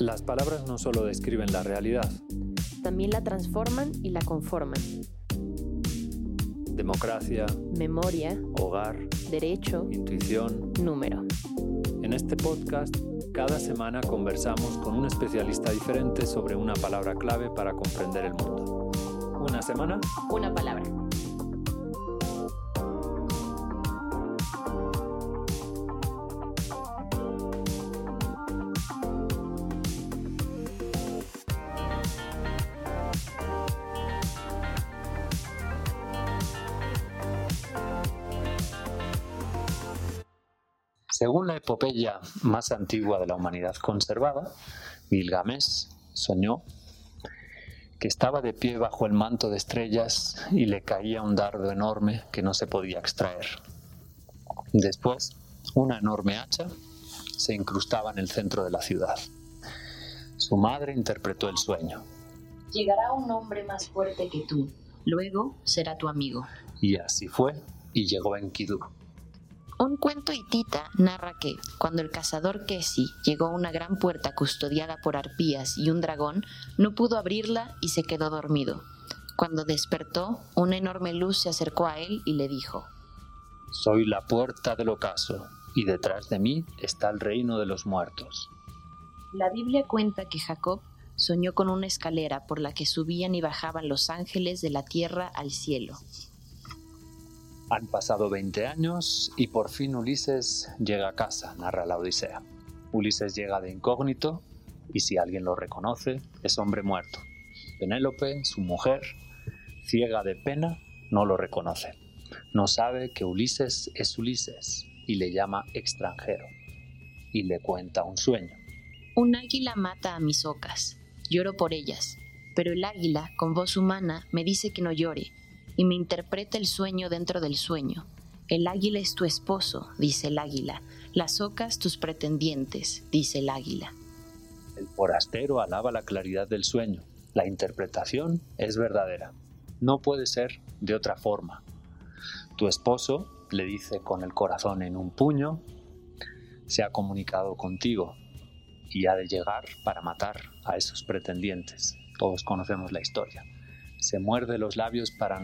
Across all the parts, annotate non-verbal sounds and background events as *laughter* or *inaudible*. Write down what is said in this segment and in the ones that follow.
Las palabras no solo describen la realidad, También la transforman y la conforman. democracia, Memoria, hogar, derecho, intuición. número. En este podcast, cada semana conversamos con un especialista diferente sobre una palabra clave para comprender el mundo. Una semana, Una palabra. Epopeya más antigua de la humanidad conservada, Gilgamesh soñó que estaba de pie bajo el manto de estrellas y le caía un dardo enorme que no se podía extraer. Después, una enorme hacha se incrustaba en el centro de la ciudad. Su madre interpretó el sueño Llegará un hombre más fuerte que tú. Luego será tu amigo. y así fue y llegó Enkidu. Un cuento hitita narra que, cuando el cazador Kesi llegó a una gran puerta custodiada por arpías y un dragón, no pudo abrirla y se quedó dormido. Cuando despertó, una enorme luz se acercó a él y le dijo, Soy la puerta del ocaso y detrás de mí está el reino de los muertos. La Biblia cuenta que Jacob soñó con una escalera por la que subían y bajaban los ángeles de la tierra al cielo. Han pasado 20 años y por fin Ulises llega a casa, narra la Odisea. Ulises llega de incógnito y si alguien lo reconoce, es hombre muerto. Penélope, su mujer, ciega de pena, no lo reconoce. No sabe que Ulises es Ulises y le llama extranjero. Y le cuenta un sueño. Un águila mata a mis ocas. Lloro por ellas. Pero el águila, con voz humana, me dice que no llore, y me interpreta el sueño dentro del sueño. El águila es tu esposo, dice el águila. Las ocas tus pretendientes, dice el águila. El forastero alaba la claridad del sueño. La interpretación es verdadera. No puede ser de otra forma. Tu esposo, le dice con el corazón en un puño, se ha comunicado contigo y ha de llegar para matar a esos pretendientes. Todos conocemos la historia. Se muerde los labios para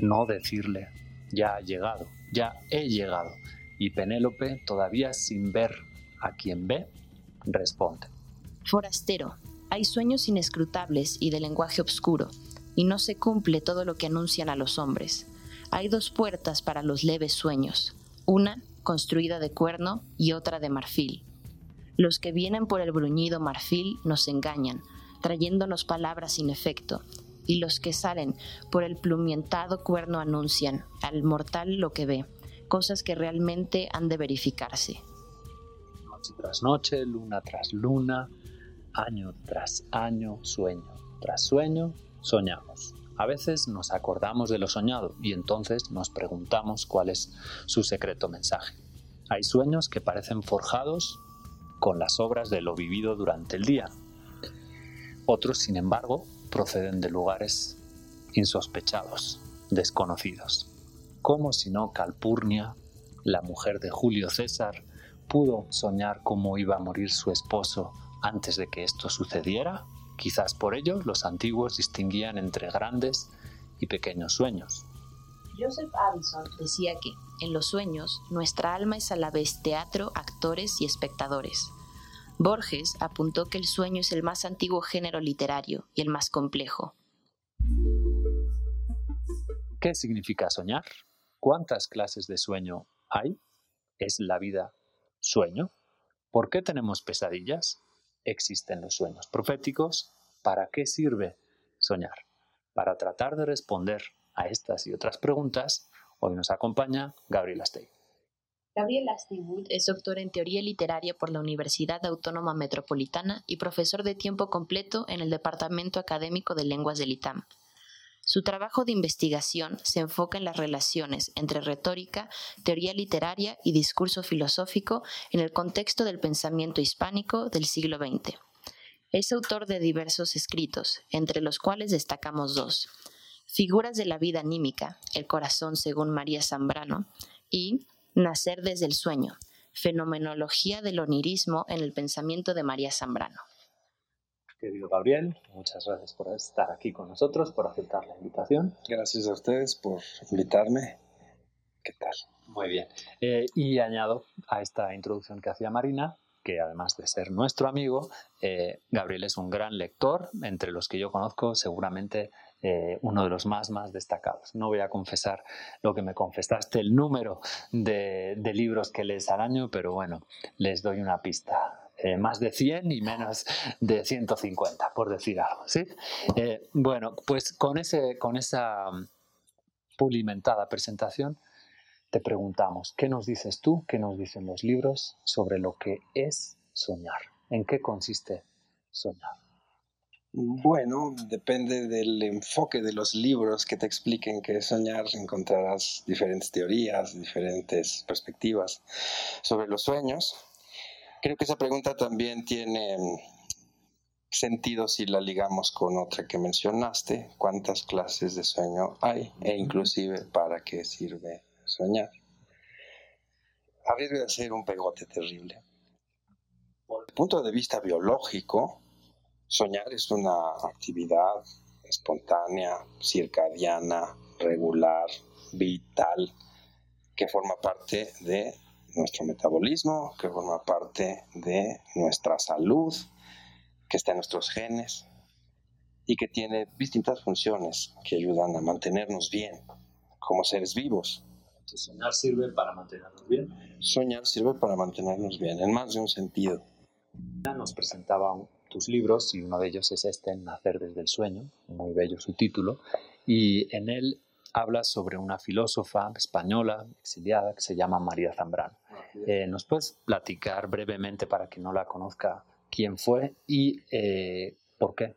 no decirle, ya ha llegado, ya he llegado. Y Penélope, todavía sin ver a quien ve, responde. Forastero, hay sueños inescrutables y de lenguaje obscuro, y no se cumple todo lo que anuncian a los hombres. Hay dos puertas para los leves sueños, una construida de cuerno y otra de marfil. Los que vienen por el bruñido marfil nos engañan, trayéndonos palabras sin efecto, y los que salen por el plumientado cuerno anuncian al mortal lo que ve, cosas que realmente han de verificarse. Noche tras noche, luna tras luna, año tras año, sueño tras sueño, soñamos. A veces nos acordamos de lo soñado y entonces nos preguntamos cuál es su secreto mensaje. Hay sueños que parecen forjados con las obras de lo vivido durante el día. Otros, sin embargo, proceden de lugares insospechados, desconocidos. Como si no Calpurnia, la mujer de Julio César, pudo soñar cómo iba a morir su esposo antes de que esto sucediera? Quizás por ello los antiguos distinguían entre grandes y pequeños sueños. Joseph Addison decía que, en los sueños, nuestra alma es a la vez teatro, actores y espectadores. Borges apuntó que el sueño es el más antiguo género literario y el más complejo. ¿Qué significa soñar? ¿Cuántas clases de sueño hay? ¿Es la vida sueño? ¿Por qué tenemos pesadillas? ¿Existen los sueños proféticos? ¿Para qué sirve soñar? Para tratar de responder a estas y otras preguntas, hoy nos acompaña Gabriel Astey. Gabriel Asteywood es doctor en teoría literaria por la Universidad Autónoma Metropolitana y profesor de tiempo completo en el Departamento Académico de Lenguas del ITAM. Su trabajo de investigación se enfoca en las relaciones entre retórica, teoría literaria y discurso filosófico en el contexto del pensamiento hispánico del siglo XX. Es autor de diversos escritos, entre los cuales destacamos dos: Figuras de la vida anímica, El corazón según María Zambrano, y Nacer desde el sueño, Fenomenología del onirismo en el pensamiento de María Zambrano. Querido Gabriel, muchas gracias por estar aquí con nosotros, por aceptar la invitación. Gracias a ustedes por invitarme. ¿Qué tal? Muy bien. Eh, y añado a esta introducción que hacía Marina que además de ser nuestro amigo, eh, Gabriel es un gran lector, entre los que yo conozco seguramente eh, uno de los más, más destacados. No voy a confesar lo que me confesaste, el número de, libros que lees al año, pero bueno, les doy una pista. Eh, más de 100 y menos de 150, por decir algo. ¿sí? bueno, pues con, ese, con esa pulimentada presentación, te preguntamos, ¿qué nos dices tú, qué nos dicen los libros sobre lo que es soñar? ¿En qué consiste soñar? Bueno, depende del enfoque de los libros que te expliquen qué es soñar. Encontrarás diferentes teorías, diferentes perspectivas sobre los sueños. Creo que esa pregunta también tiene sentido si la ligamos con otra que mencionaste, cuántas clases de sueño hay e inclusive para qué sirve soñar. A ser un pegote terrible. Por el punto de vista biológico, soñar es una actividad espontánea, circadiana, regular, vital, que forma parte de nuestro metabolismo, que forma parte de nuestra salud, que está en nuestros genes y que tiene distintas funciones que ayudan a mantenernos bien como seres vivos soñar sirve para mantenernos bien. Soñar sirve para mantenernos bien, en más de un sentido. Nos presentaba tus libros y uno de ellos es este, Nacer desde el sueño, muy bello su título, y en él habla sobre una filósofa española exiliada que se llama María Zambrano. Eh, ¿Nos puedes platicar brevemente para que no la conozca quién fue y eh, por qué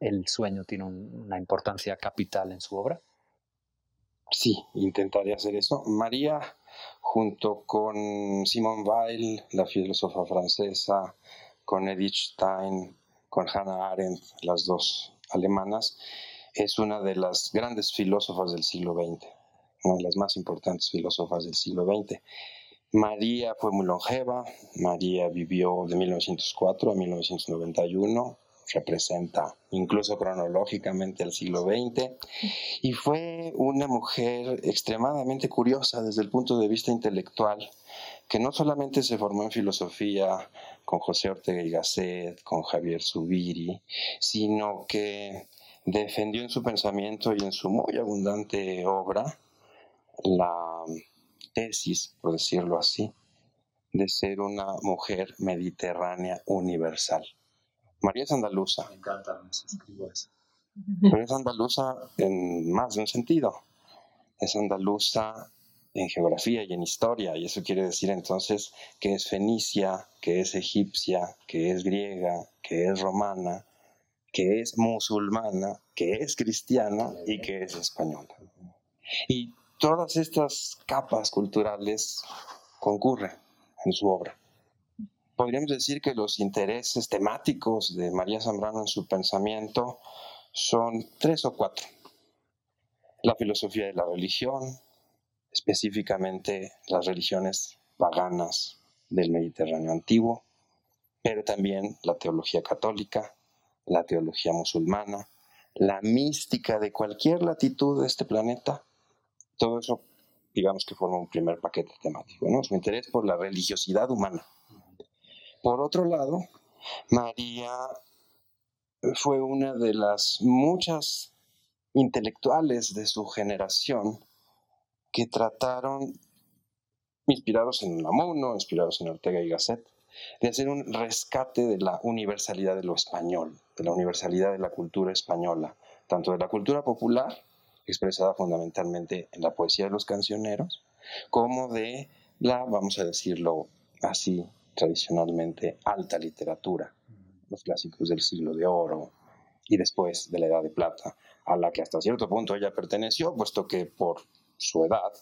el sueño tiene una importancia capital en su obra? Sí, intentaré hacer eso. María, junto con Simone Weil, la filósofa francesa, con Edith Stein, con Hannah Arendt, las dos alemanas, es una de las grandes filósofas del siglo XX, una de las más importantes filósofas del siglo XX. María fue muy longeva, María vivió de 1904 a 1991, representa incluso cronológicamente el siglo XX, y fue una mujer extremadamente curiosa desde el punto de vista intelectual, que no solamente se formó en filosofía con José Ortega y Gasset, con Javier Zubiri, sino que defendió en su pensamiento y en su muy abundante obra la tesis, por decirlo así, de ser una mujer mediterránea universal. María es andaluza. Me encanta, me escribo eso. Pero es andaluza en más de un sentido. Es andaluza en geografía y en historia, y eso quiere decir entonces que es fenicia, que es egipcia, que es griega, que es romana, que es musulmana, que es cristiana y que es española. Y todas estas capas culturales concurren en su obra podríamos decir que los intereses temáticos de María Zambrano en su pensamiento son tres o cuatro. La filosofía de la religión, específicamente las religiones paganas del Mediterráneo antiguo, pero también la teología católica, la teología musulmana, la mística de cualquier latitud de este planeta, todo eso digamos que forma un primer paquete temático, ¿no? Su interés por la religiosidad humana. Por otro lado, María fue una de las muchas intelectuales de su generación que trataron, inspirados en Lamuno, inspirados en Ortega y Gasset, de hacer un rescate de la universalidad de lo español, de la universalidad de la cultura española, tanto de la cultura popular, expresada fundamentalmente en la poesía de los cancioneros, como de la, vamos a decirlo así, tradicionalmente alta literatura, los clásicos del siglo de oro y después de la Edad de Plata, a la que hasta cierto punto ella perteneció, puesto que por su edad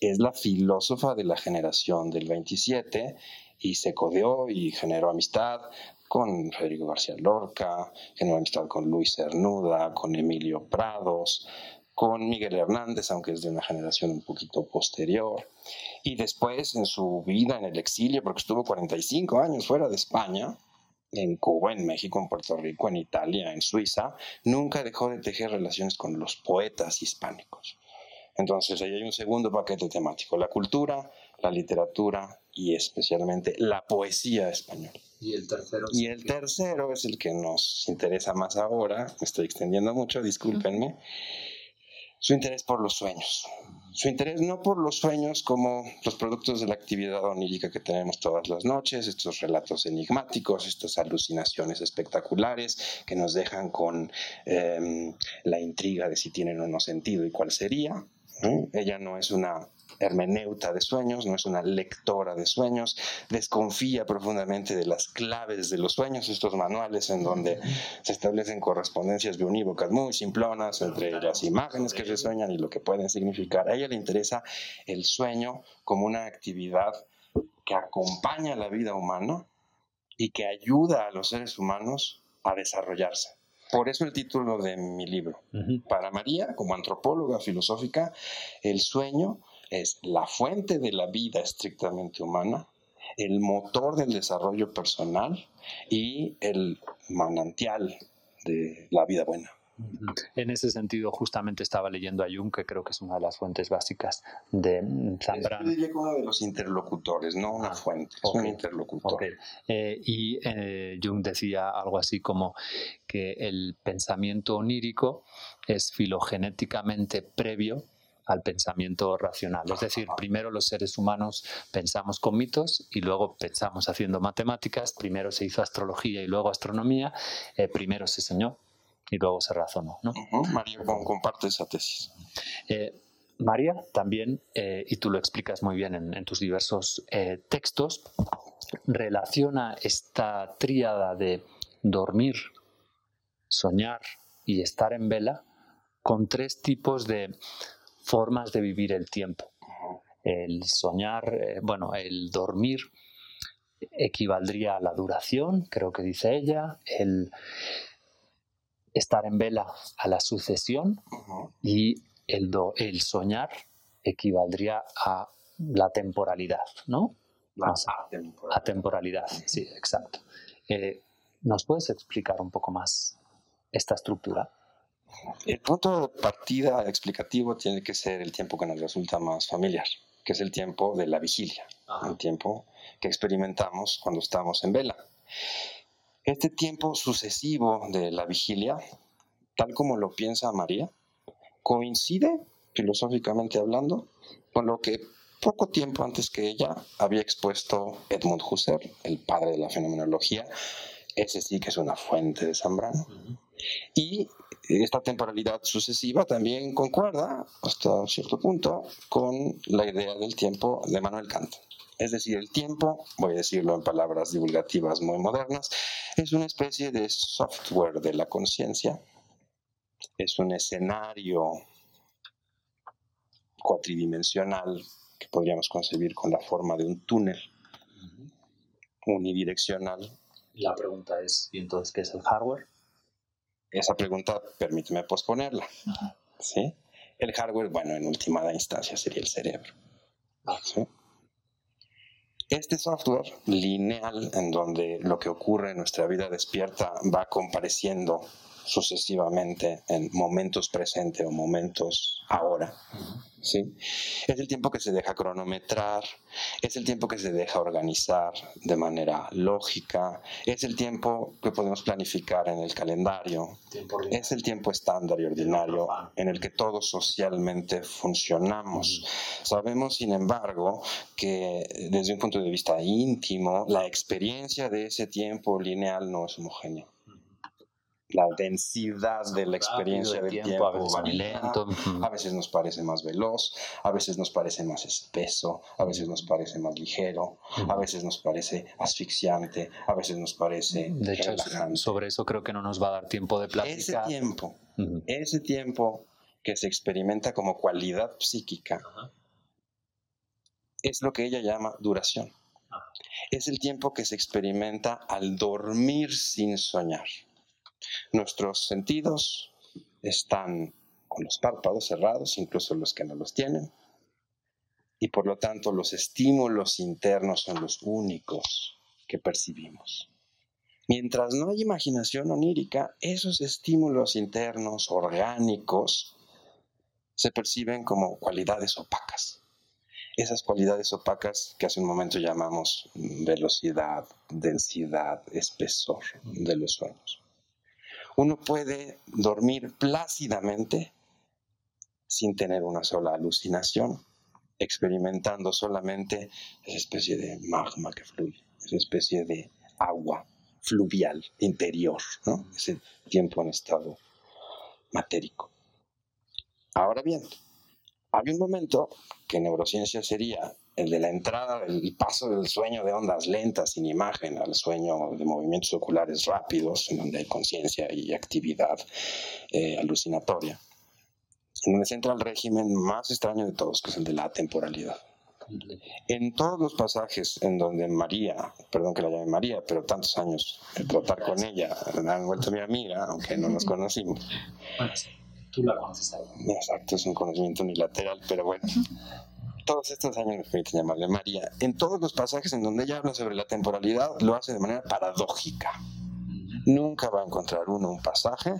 es la filósofa de la generación del 27 y se codeó y generó amistad con Federico García Lorca, generó amistad con Luis Cernuda, con Emilio Prados, con Miguel Hernández, aunque es de una generación un poquito posterior, y después en su vida en el exilio, porque estuvo 45 años fuera de España, en Cuba, en México, en Puerto Rico, en Italia, en Suiza, nunca dejó de tejer relaciones con los poetas hispánicos. Entonces, ahí hay un segundo paquete temático, la cultura, la literatura y especialmente la poesía española. Y el tercero. Y el tercero es el que nos interesa más ahora, me estoy extendiendo mucho, discúlpenme, su interés por los sueños. Su interés no por los sueños como los productos de la actividad onírica que tenemos todas las noches, estos relatos enigmáticos, estas alucinaciones espectaculares que nos dejan con em, la intriga de si tienen o no sentido y cuál sería. Ella no es una hermeneuta de sueños, no es una lectora de sueños, desconfía profundamente de las claves de los sueños, estos manuales en donde se establecen correspondencias bionívocas muy simplonas entre las imágenes que se sueñan y lo que pueden significar. A ella le interesa el sueño como una actividad que acompaña la vida humana y que ayuda a los seres humanos a desarrollarse. Por eso el título de mi libro. Para María, como antropóloga filosófica, el sueño es la fuente de la vida estrictamente humana, el motor del desarrollo personal y el manantial de la vida buena. En ese sentido, justamente estaba leyendo a Jung, que creo que es una de las fuentes básicas de Zambrano. Yo diría uno de los interlocutores, no una ah, fuente, es un interlocutor. Eh, y eh, Jung decía algo así como que el pensamiento onírico es filogenéticamente previo al pensamiento racional. Es decir, primero los seres humanos pensamos con mitos y luego pensamos haciendo matemáticas, primero se hizo astrología y luego astronomía, eh, primero se soñó y luego se razonó. ¿no? María comparte esa tesis. Eh, María también, eh, y tú lo explicas muy bien en, tus diversos textos, relaciona esta tríada de dormir, soñar y estar en vela con tres tipos de formas de vivir el tiempo. El soñar, eh, bueno, el dormir equivaldría a la duración, creo que dice ella, el estar en vela a la sucesión y el, el soñar equivaldría a la temporalidad, ¿no? La atemporalidad. sí, exacto. Eh, ¿Nos puedes explicar un poco más esta estructura? El punto de partida explicativo tiene que ser el tiempo que nos resulta más familiar, que es el tiempo de la vigilia, el tiempo que experimentamos cuando estamos en vela. Este tiempo sucesivo de la vigilia, tal como lo piensa María, coincide, filosóficamente hablando, con lo que poco tiempo antes que ella había expuesto Edmund Husserl, el padre de la fenomenología, ese sí que es una fuente de Zambrano. Y esta temporalidad sucesiva también concuerda hasta cierto punto con la idea del tiempo de Manuel Kant. Es decir, el tiempo, voy a decirlo en palabras divulgativas muy modernas, es una especie de software de la conciencia, es un escenario cuatridimensional que podríamos concebir con la forma de un túnel unidireccional. La pregunta es, ¿y entonces qué es el hardware? esa pregunta permíteme posponerla. ¿sí? El hardware, bueno, en última instancia sería el cerebro. Este software lineal, en donde lo que ocurre en nuestra vida despierta va compareciendo sucesivamente en momentos presentes o momentos ahora, ¿sí? Es el tiempo que se deja cronometrar, es el tiempo que se deja organizar de manera lógica, es el tiempo que podemos planificar en el calendario, es el tiempo estándar y ordinario en el que todos socialmente funcionamos. Sabemos, sin embargo, que desde un punto de vista íntimo, la experiencia de ese tiempo lineal no es homogénea la densidad de la experiencia del tiempo, a veces muy lento, a veces nos parece más veloz, a veces nos parece más espeso, a veces nos parece más ligero, a veces nos parece asfixiante, a veces nos parece de hecho, Sobre eso creo que no nos va a dar tiempo de platicar. Ese tiempo, ese tiempo que se experimenta como cualidad psíquica, es lo que ella llama duración. Es el tiempo que se experimenta al dormir sin soñar. Nuestros sentidos están con los párpados cerrados, incluso los que no los tienen, y por lo tanto los estímulos internos son los únicos que percibimos. Mientras no hay imaginación onírica, esos estímulos internos orgánicos se perciben como cualidades opacas. Esas cualidades opacas que hace un momento llamamos velocidad, densidad, espesor de los sueños. Uno puede dormir plácidamente sin tener una sola alucinación, experimentando solamente esa especie de magma que fluye, esa especie de agua fluvial interior, ese tiempo en estado matérico. Ahora bien, hay un momento que en neurociencia sería el de la entrada, el paso del sueño de ondas lentas sin imagen al sueño de movimientos oculares rápidos, en donde hay conciencia y actividad eh, alucinatoria, en donde se entra el régimen más extraño de todos, que es el de la temporalidad. En todos los pasajes en donde María, perdón que la llame María, pero tantos años de tratar con ella, me han vuelto mi amiga, aunque no nos conocimos. Tú la conoces ahí. Exacto, es un conocimiento unilateral, pero bueno. Todos estos años permiten llamarle María. En todos los pasajes en donde ella habla sobre la temporalidad, lo hace de manera paradójica. Nunca va a encontrar uno un pasaje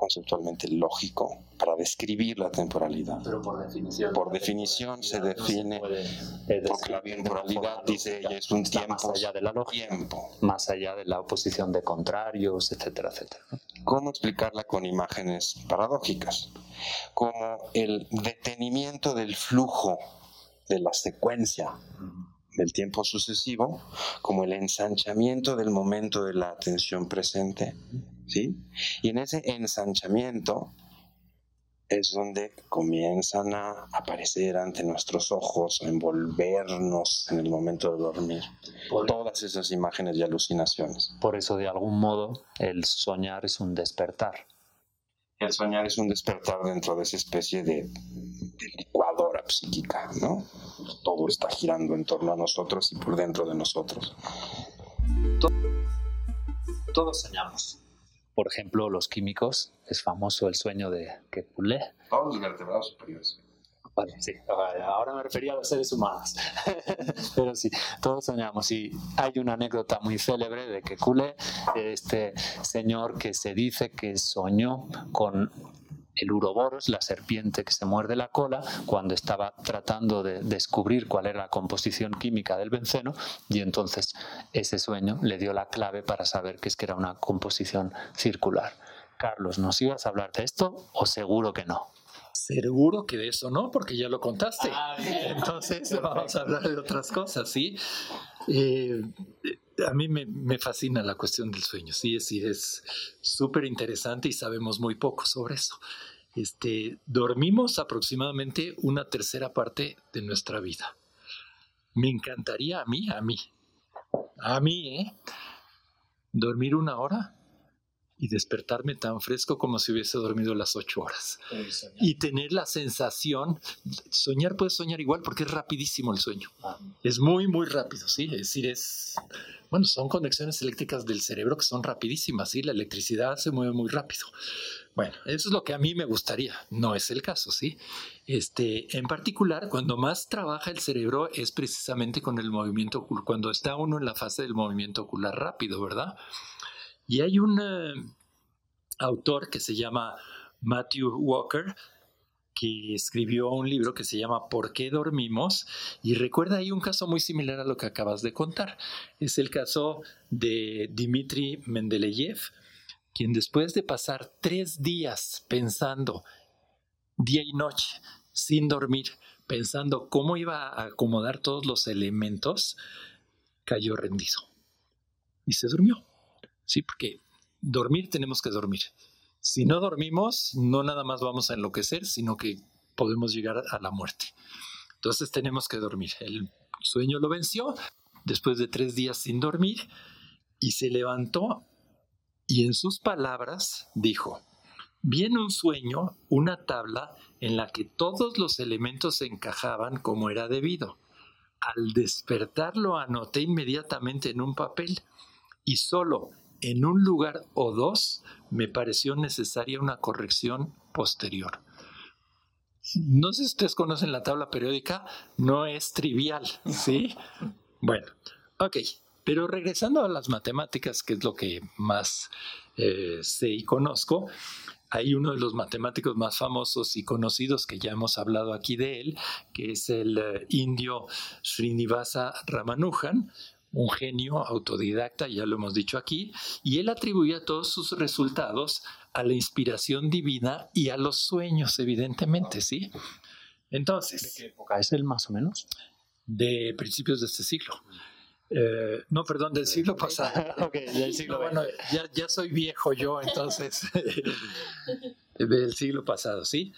conceptualmente lógico para describir la temporalidad. Pero por definición. Por definición se define, porque la temporalidad, dice ella, es un tiempo más allá de la lógica, tiempo. más allá de la oposición de contrarios, etcétera, etcétera. ¿Cómo explicarla con imágenes paradójicas? Como el detenimiento del flujo de la secuencia del tiempo sucesivo, como el ensanchamiento del momento de la atención presente y en ese ensanchamiento es donde comienzan a aparecer ante nuestros ojos, a envolvernos en el momento de dormir, todas esas imágenes y alucinaciones. Por eso, de algún modo, el soñar es un despertar. El soñar es un despertar dentro de esa especie de, de licuadora psíquica, ¿no? Todo está girando en torno a nosotros y por dentro de nosotros. Todos soñamos por ejemplo, los químicos, es famoso el sueño de Kekulé. Todos los vertebrados superiores. Vale, sí, ahora me refería a los seres humanos. *laughs* Pero sí, todos soñamos. Y hay una anécdota muy célebre de Kekulé, este señor que se dice que soñó con el uroboros, la serpiente que se muerde la cola, cuando estaba tratando de descubrir cuál era la composición química del benceno y entonces ese sueño le dio la clave para saber que es que era una composición circular. Carlos, ¿nos ibas a hablar de esto o seguro que no? Seguro que de eso no, porque ya lo contaste. Ah, entonces *laughs* vamos a hablar de otras cosas, ¿sí? Eh, a mí me, fascina la cuestión del sueño, sí, sí es súper interesante y sabemos muy poco sobre eso. Este, dormimos aproximadamente una tercera parte de nuestra vida. Me encantaría a mí, a mí, a mí, ¿eh? Dormir una hora y despertarme tan fresco como si hubiese dormido las ocho horas. Y tener la sensación, soñar puedes soñar igual porque es rapidísimo el sueño. Ah. Es muy, muy rápido, ¿sí? Es decir, es, bueno, son conexiones eléctricas del cerebro que son rapidísimas, ¿sí? La electricidad se mueve muy rápido. Bueno, eso es lo que a mí me gustaría. No es el caso, ¿sí? Este, en particular, cuando más trabaja el cerebro es precisamente con el movimiento ocular, cuando está uno en la fase del movimiento ocular rápido, ¿verdad? Y hay un eh, autor que se llama Matthew Walker, que escribió un libro que se llama ¿Por qué dormimos? Y recuerda ahí un caso muy similar a lo que acabas de contar. Es el caso de Dmitry Mendeleev, quien después de pasar tres días pensando día y noche sin dormir, pensando cómo iba a acomodar todos los elementos, cayó rendido y se durmió. Sí, porque dormir tenemos que dormir. Si no dormimos, no nada más vamos a enloquecer, sino que podemos llegar a la muerte. Entonces tenemos que dormir. El sueño lo venció después de tres días sin dormir y se levantó y en sus palabras dijo, vi en un sueño una tabla en la que todos los elementos se encajaban como era debido. Al despertar lo anoté inmediatamente en un papel y solo en un lugar o dos me pareció necesaria una corrección posterior. No sé si ustedes conocen la tabla periódica, no es trivial, ¿sí? Bueno, ok, Pero regresando a las matemáticas, que es lo que más eh, sé y conozco, hay uno de los matemáticos más famosos y conocidos que ya hemos hablado aquí de él, que es el eh, indio Srinivasa Ramanujan, un genio autodidacta, ya lo hemos dicho aquí, y él atribuía todos sus resultados a la inspiración divina y a los sueños, evidentemente, ¿sí? Entonces... ¿De qué época es él más o menos? De principios de este siglo. Eh, no, perdón, del siglo *laughs* pasado. ok, del siglo bueno, ya, ya, soy viejo yo, entonces, *laughs* del siglo pasado, ¿sí?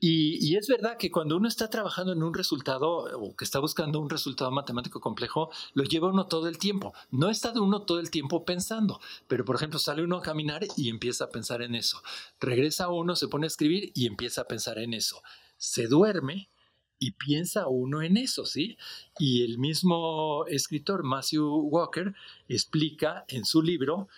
Y, es verdad que cuando uno está trabajando en un resultado o que está buscando un resultado matemático complejo, lo lleva uno todo el tiempo. No está uno todo el tiempo pensando, pero por ejemplo sale uno a caminar y empieza a pensar en eso. Regresa uno, se pone a escribir y empieza a pensar en eso. Se duerme y piensa uno en eso, ¿sí? Y el mismo escritor Matthew Walker explica en su libro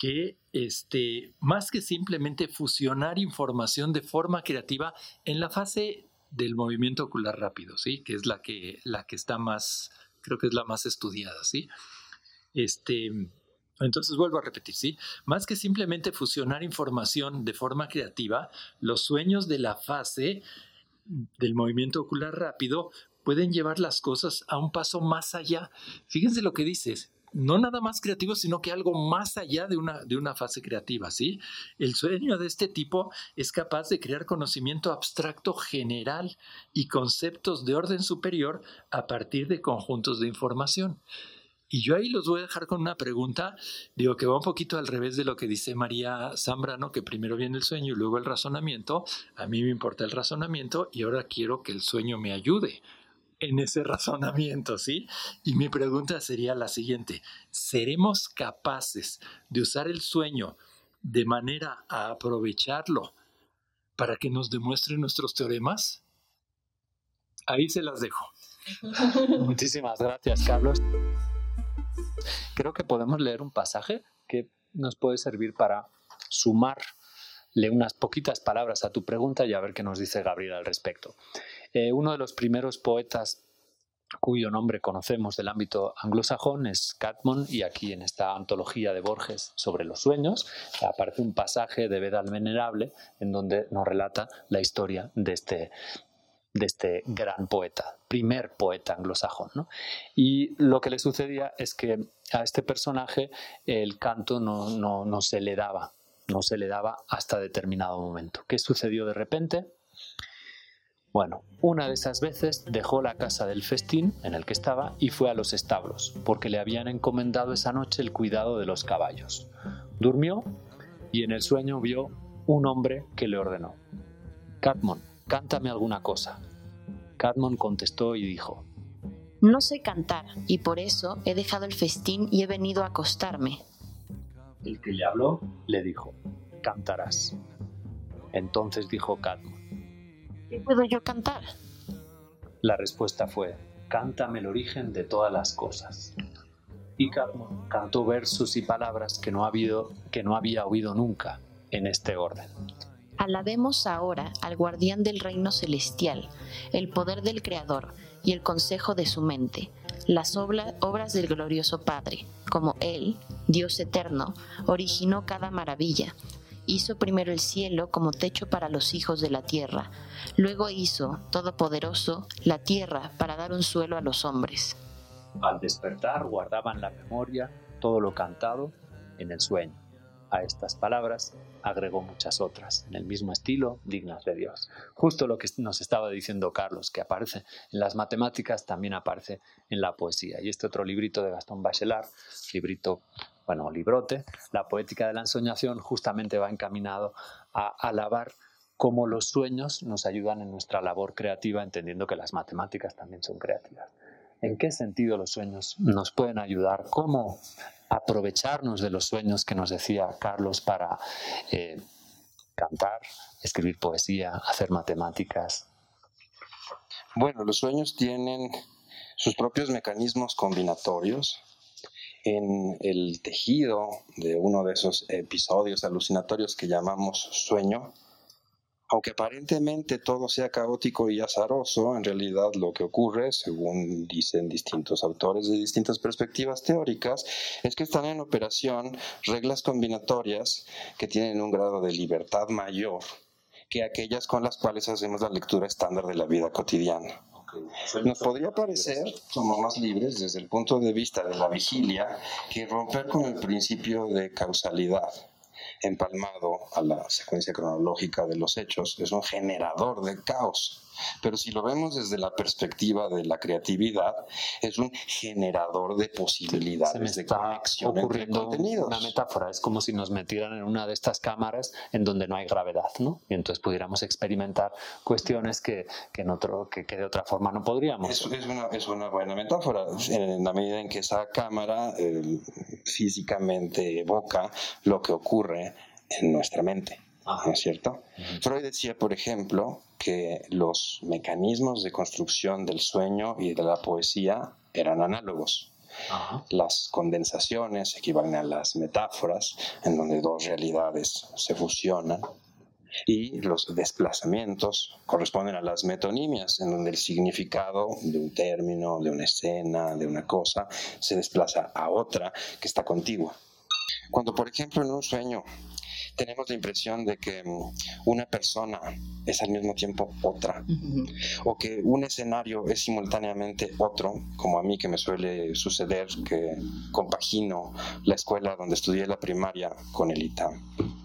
que este, más que simplemente fusionar información de forma creativa en la fase del movimiento ocular rápido, ¿sí? Que es la que, la que está más, creo que es la más estudiada, ¿sí? Este, entonces vuelvo a repetir, ¿sí? Más que simplemente fusionar información de forma creativa, los sueños de la fase del movimiento ocular rápido pueden llevar las cosas a un paso más allá. Fíjense lo que dices, no nada más creativo, sino que algo más allá de una, de una fase creativa, ¿sí? El sueño de este tipo es capaz de crear conocimiento abstracto general y conceptos de orden superior a partir de conjuntos de información. Y yo ahí los voy a dejar con una pregunta, digo que va un poquito al revés de lo que dice María Zambrano, que primero viene el sueño y luego el razonamiento. A mí me importa el razonamiento y ahora quiero que el sueño me ayude en ese razonamiento, ¿sí? Y mi pregunta sería la siguiente, ¿seremos capaces de usar el sueño de manera a aprovecharlo para que nos demuestre nuestros teoremas? Ahí se las dejo. *laughs* Muchísimas gracias, Carlos creo que podemos leer un pasaje que nos puede servir para sumarle unas poquitas palabras a tu pregunta y a ver qué nos dice Gabriel al respecto. Eh, uno de los primeros poetas cuyo nombre conocemos del ámbito anglosajón es Catmon y aquí en esta antología de Borges sobre los sueños aparece un pasaje de Veda al Venerable en donde nos relata la historia de este, de este gran poeta, primer poeta anglosajón. Y lo que le sucedía es que a este personaje el canto no, no, no se le daba, no se le daba hasta determinado momento. ¿Qué sucedió de repente? Bueno, una de esas veces dejó la casa del festín en el que estaba y fue a los establos, porque le habían encomendado esa noche el cuidado de los caballos. Durmió y en el sueño vio un hombre que le ordenó, Catmon, cántame alguna cosa. Cadmon contestó y dijo, No sé cantar, y por eso he dejado el festín y he venido a acostarme. El que le habló le dijo, Cantarás. Entonces dijo Cadmon, ¿Qué puedo yo cantar? La respuesta fue, Cántame el origen de todas las cosas. Y Cadmon cantó versos y palabras que no, habido, que no había oído nunca en este orden. Alabemos ahora al guardián del reino celestial, el poder del Creador y el consejo de su mente, las obras del glorioso Padre, como Él, Dios eterno, originó cada maravilla. Hizo primero el cielo como techo para los hijos de la tierra, luego hizo, Todopoderoso, la tierra para dar un suelo a los hombres. Al despertar guardaban la memoria todo lo cantado en el sueño. A estas palabras agregó muchas otras, en el mismo estilo, dignas de Dios. Justo lo que nos estaba diciendo Carlos, que aparece en las matemáticas, también aparece en la poesía. Y este otro librito de Gastón Bachelard, librito, bueno, librote, La poética de la ensoñación, justamente va encaminado a alabar cómo los sueños nos ayudan en nuestra labor creativa, entendiendo que las matemáticas también son creativas. ¿En qué sentido los sueños nos pueden ayudar? ¿Cómo aprovecharnos de los sueños que nos decía Carlos para eh, cantar, escribir poesía, hacer matemáticas? Bueno, los sueños tienen sus propios mecanismos combinatorios. En el tejido de uno de esos episodios alucinatorios que llamamos sueño, aunque aparentemente todo sea caótico y azaroso, en realidad lo que ocurre, según dicen distintos autores de distintas perspectivas teóricas, es que están en operación reglas combinatorias que tienen un grado de libertad mayor que aquellas con las cuales hacemos la lectura estándar de la vida cotidiana. Nos podría parecer, somos más libres desde el punto de vista de la vigilia, que romper con el principio de causalidad empalmado a la secuencia cronológica de los hechos, es un generador de caos. Pero si lo vemos desde la perspectiva de la creatividad, es un generador de posibilidades Se me de está conexión entre ocurriendo contenidos. una metáfora. Es como si nos metieran en una de estas cámaras en donde no hay gravedad, ¿no? Y entonces pudiéramos experimentar cuestiones que, que, en otro, que, que de otra forma no podríamos. Es, es una, es una buena metáfora, en la medida en que esa cámara eh, físicamente evoca lo que ocurre en nuestra mente. ¿No es cierto? Freud decía, por ejemplo, que los mecanismos de construcción del sueño y de la poesía eran análogos. Ajá. Las condensaciones equivalen a las metáforas, en donde dos realidades se fusionan. Y los desplazamientos corresponden a las metonimias, en donde el significado de un término, de una escena, de una cosa, se desplaza a otra que está contigua. Cuando, por ejemplo, en un sueño tenemos la impresión de que mm, una persona es al mismo tiempo otra, o que un escenario es simultáneamente otro, como a mí que me suele suceder que compagino la escuela donde estudié la primaria con el ITAM.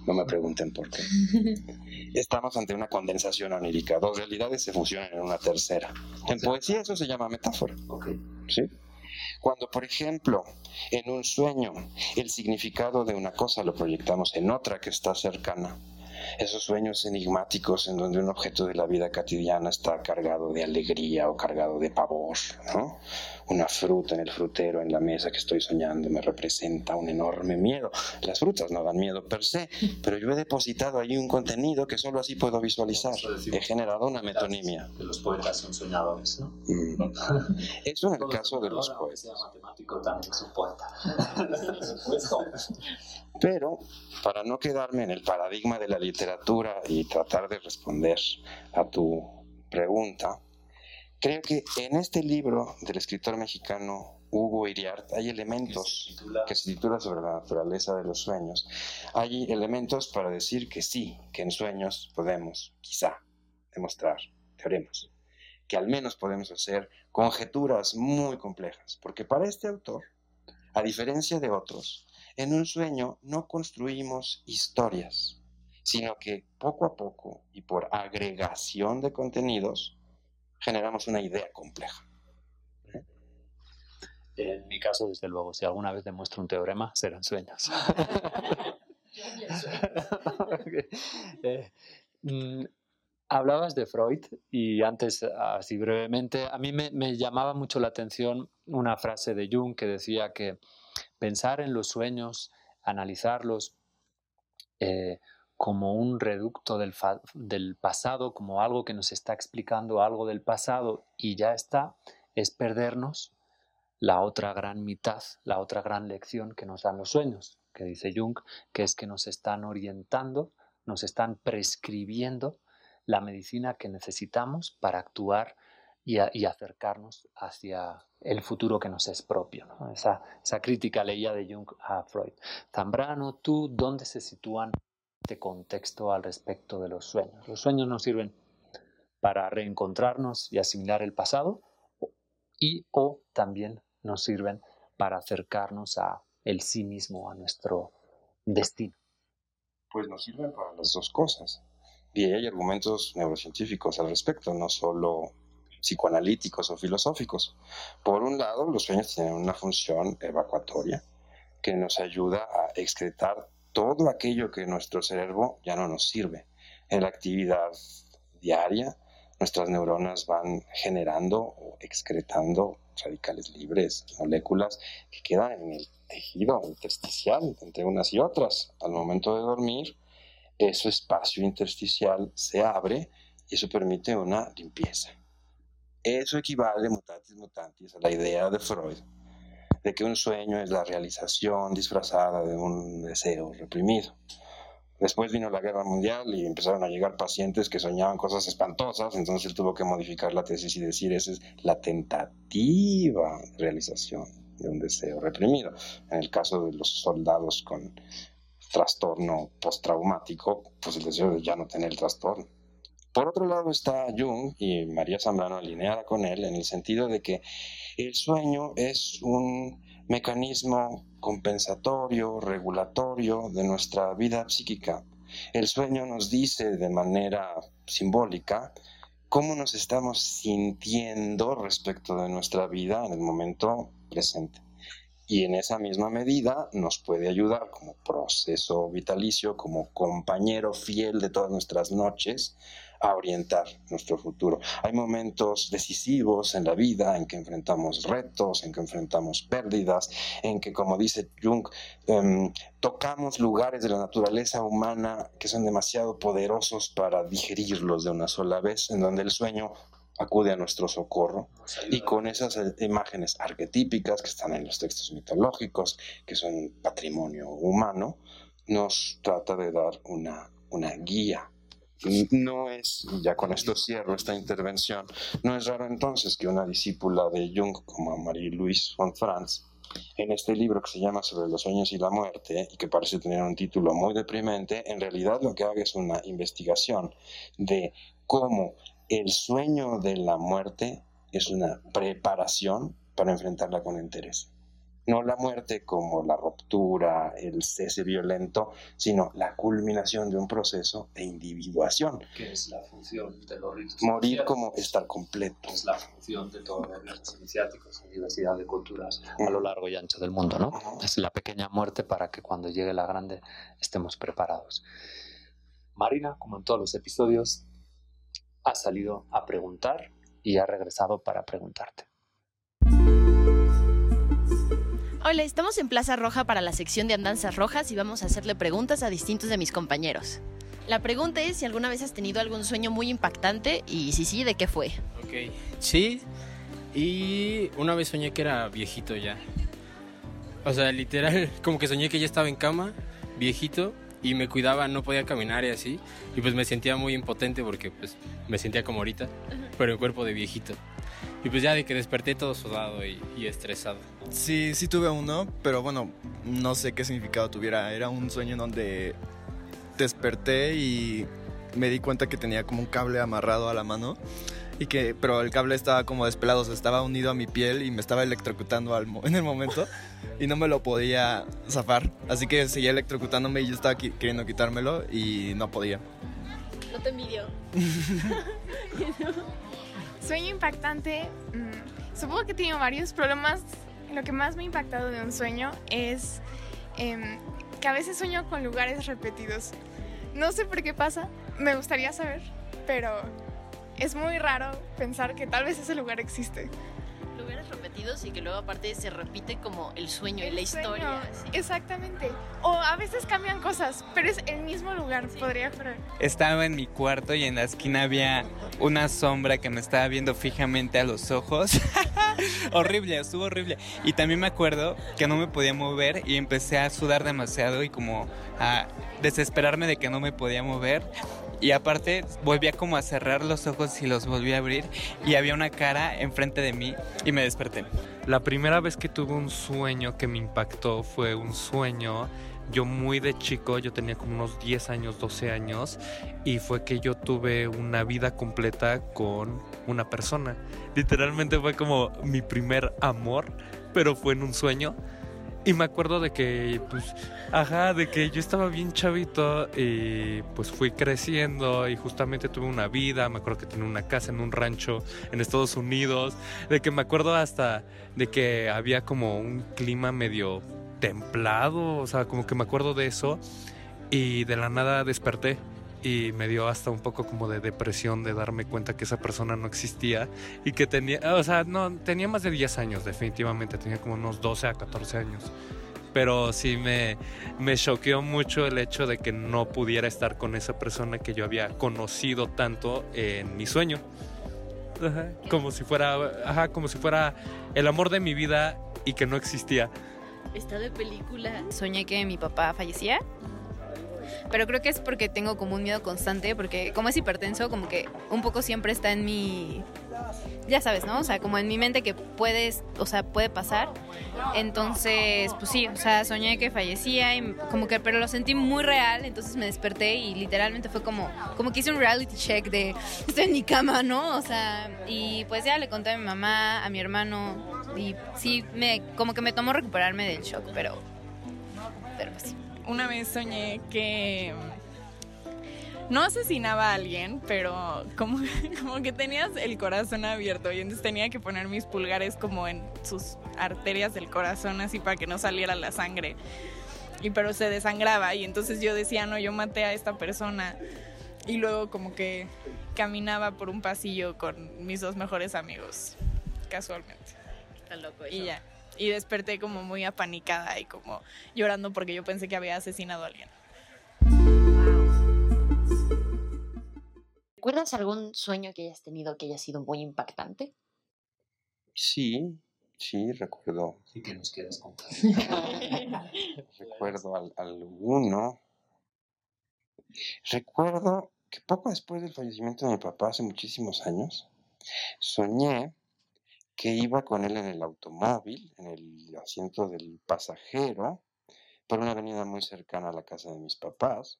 No me pregunten por qué. *laughs* Estamos ante una condensación onírica. Dos realidades se fusionan en una tercera. En poesía eso se llama metáfora. ¿sí? Cuando, por ejemplo, en un sueño. El significado de una cosa lo proyectamos en otra que está cercana, esos sueños enigmáticos en donde un objeto de la vida cotidiana está cargado de alegría o cargado de pavor, ¿no? Una fruta en el frutero, en la mesa que estoy soñando, me representa un enorme miedo. Las frutas no dan miedo per se, pero yo he depositado ahí un contenido que solo así puedo visualizar. He generado una metonimia. Que los poetas son soñadores, ¿no? Mm. Eso en el caso de los poetas. matemático también es un poeta. *laughs* Pero para no quedarme en el paradigma de la literatura y tratar de responder a tu pregunta, creo que en este libro del escritor mexicano Hugo Iriart hay elementos que se titula sobre la naturaleza de los sueños. Hay elementos para decir que sí, que en sueños podemos, quizá, demostrar teoremas, que al menos podemos hacer conjeturas muy complejas, porque para este autor, a diferencia de otros, en un sueño no construimos historias, sino que poco a poco y por agregación de contenidos generamos una idea compleja. En mi caso, desde luego, si alguna vez demuestro un teorema, serán sueños. *laughs* Eh, mm, hablabas de Freud y antes, así brevemente, a mí me, me llamaba mucho la atención una frase de Jung que decía que pensar en los sueños, analizarlos eh, como un reducto del, pasado, como algo que nos está explicando algo del pasado y ya está, es perdernos la otra gran mitad, la otra gran lección que nos dan los sueños, que dice Jung, que es que nos están orientando, nos están prescribiendo la medicina que necesitamos para actuar y, acercarnos hacia el futuro que nos es propio. Esa, esa crítica leía de Jung a Freud. Zambrano, tú, ¿dónde se sitúan este contexto al respecto de los sueños? ¿Los sueños nos sirven para reencontrarnos y asimilar el pasado? y o también nos sirven para acercarnos a el sí mismo, a nuestro destino. Pues nos sirven para las dos cosas. Y hay argumentos neurocientíficos al respecto, no solo psicoanalíticos o filosóficos. Por un lado, los sueños tienen una función evacuatoria que nos ayuda a excretar todo aquello que nuestro cerebro ya no nos sirve. En la actividad diaria, nuestras neuronas van generando o excretando radicales libres, moléculas que quedan en el tejido intersticial entre unas y otras. Al momento de dormir, ese espacio intersticial se abre y eso permite una limpieza. Eso equivale, mutatis mutantis, a la idea de Freud de que un sueño es la realización disfrazada de un deseo reprimido. Después vino la guerra mundial y empezaron a llegar pacientes que soñaban cosas espantosas, entonces él tuvo que modificar la tesis y decir esa es la tentativa de realización de un deseo reprimido. En el caso de los soldados con trastorno postraumático, pues el deseo de ya no tener el trastorno. Por otro lado está Jung y María Zambrano alineada con él en el sentido de que el sueño es un mecanismo compensatorio, regulatorio de nuestra vida psíquica. El sueño nos dice de manera simbólica cómo nos estamos sintiendo respecto de nuestra vida en el momento presente. Y en esa misma medida nos puede ayudar como proceso vitalicio, como compañero fiel de todas nuestras noches, a orientar nuestro futuro. Hay momentos decisivos en la vida en que enfrentamos retos, en que enfrentamos pérdidas, en que, como dice Jung, em, tocamos lugares de la naturaleza humana que son demasiado poderosos para digerirlos de una sola vez, en donde el sueño acude a nuestro socorro y con esas eh, imágenes arquetípicas que están en los textos mitológicos, que son patrimonio humano, nos trata de dar una, una guía no es, ya con esto cierro esta intervención, no es raro entonces que una discípula de Jung como Marie-Louise von Franz, en este libro que se llama Sobre los sueños y la muerte, y que parece tener un título muy deprimente, en realidad lo que haga es una investigación de cómo el sueño de la muerte es una preparación para enfrentarla con interés no la muerte como la ruptura, el cese violento, sino la culminación de un proceso de individuación. Que es la función de los ritos Morir como estar completo. Es la función de todos los ritos iniciáticos en diversidad de culturas a lo largo y ancho del mundo, ¿no? Es la pequeña muerte para que cuando llegue la grande estemos preparados. Marina, como en todos los episodios, ha salido a preguntar y ha regresado para preguntarte. Hola, estamos en Plaza Roja para la sección de Andanzas Rojas y vamos a hacerle preguntas a distintos de mis compañeros. La pregunta es si alguna vez has tenido algún sueño muy impactante y si sí, ¿de qué fue? Ok, sí, y una vez soñé que era viejito ya. O sea, literal, *laughs* como que soñé que ya estaba en cama, viejito, y me cuidaba, no podía caminar y así. Y pues me sentía muy impotente porque pues me sentía como ahorita, pero en cuerpo de viejito. Y pues ya de que desperté todo sudado y, estresado. Sí, sí tuve uno, pero bueno, no sé qué significado tuviera. Era un sueño en donde desperté y me di cuenta que tenía como un cable amarrado a la mano y que pero el cable estaba como despelado, o sea, estaba unido a mi piel y me estaba electrocutando al, *laughs* en el momento y no me lo podía zafar, así que seguía electrocutándome y yo estaba queriendo quitármelo y no podía. No te envidio. *laughs* *laughs* Sueño impactante. Mm, supongo que he varios problemas. Lo que más me ha impactado de un sueño es em, que a veces sueño con lugares repetidos. No sé por qué pasa, me gustaría saber, pero es muy raro pensar que tal vez ese lugar existe lugares repetidos y que luego aparte se repite como el sueño y la historia. Exactamente. O a veces cambian cosas, pero es el mismo lugar, podría jurar. Estaba en mi cuarto y en la esquina había una sombra que me estaba viendo fijamente a los ojos. *laughs* horrible, estuvo horrible. Y también me acuerdo que no me podía mover y empecé a sudar demasiado y como a desesperarme de que no me podía mover y aparte volvía como a cerrar los ojos y los volví a abrir y había una cara enfrente de mí y me desperté. La primera vez que tuve un sueño que me impactó fue un sueño yo muy de chico, yo tenía como unos 10 años, 12 años, y fue que yo tuve una vida completa con una persona. Literalmente fue como mi primer amor, pero fue en un sueño. Y me acuerdo de que, pues, ajá, de que yo estaba bien chavito y pues fui creciendo y justamente tuve una vida, me acuerdo que tenía una casa en un rancho en Estados Unidos, de que me acuerdo hasta de que había como un clima medio templado, o sea, como que me acuerdo de eso y de la nada desperté y me dio hasta un poco como de depresión de darme cuenta que esa persona no existía y que tenía, o sea, no, tenía más de 10 años definitivamente, tenía como unos 12 a 14 años. Pero sí me, me choqueó mucho el hecho de que no pudiera estar con esa persona que yo había conocido tanto en mi sueño. como si fuera, ajá, como si fuera el amor de mi vida y que no existía. Está de película. Soñé que mi papá fallecía pero creo que es porque tengo como un miedo constante, porque como es hipertenso, como que un poco siempre está en mi ya sabes, ¿no? O sea, como en mi mente que puedes, o sea, puede pasar. Entonces, pues sí, o sea, soñé que fallecía y como que, pero lo sentí muy real, entonces me desperté y literalmente fue como, como que hice un reality check de, *laughs* estoy en mi cama, ¿no? O sea, y pues ya le conté a mi mamá, a mi hermano y sí, me, como que me tomó recuperarme del shock, pero, pero pues sí. Una vez soñé que no asesinaba a alguien, pero como, *laughs* como que tenías el corazón abierto y entonces tenía que poner mis pulgares como en sus arterias del corazón así para que no saliera la sangre. Y pero se desangraba y entonces yo decía, no, yo maté a esta persona. Y luego como que caminaba por un pasillo con mis dos mejores amigos, casualmente. Está loco Y ya. Y desperté como muy apanicada y como llorando porque yo pensé que había asesinado a alguien. ¿Recuerdas algún sueño que hayas tenido que haya sido muy impactante? Sí, sí, recuerdo. Sí que nos quieres contar. *laughs* recuerdo al, alguno. Recuerdo que poco después del fallecimiento de mi papá, hace muchísimos años, soñé que iba con él en el automóvil, en el asiento del pasajero, por una avenida muy cercana a la casa de mis papás,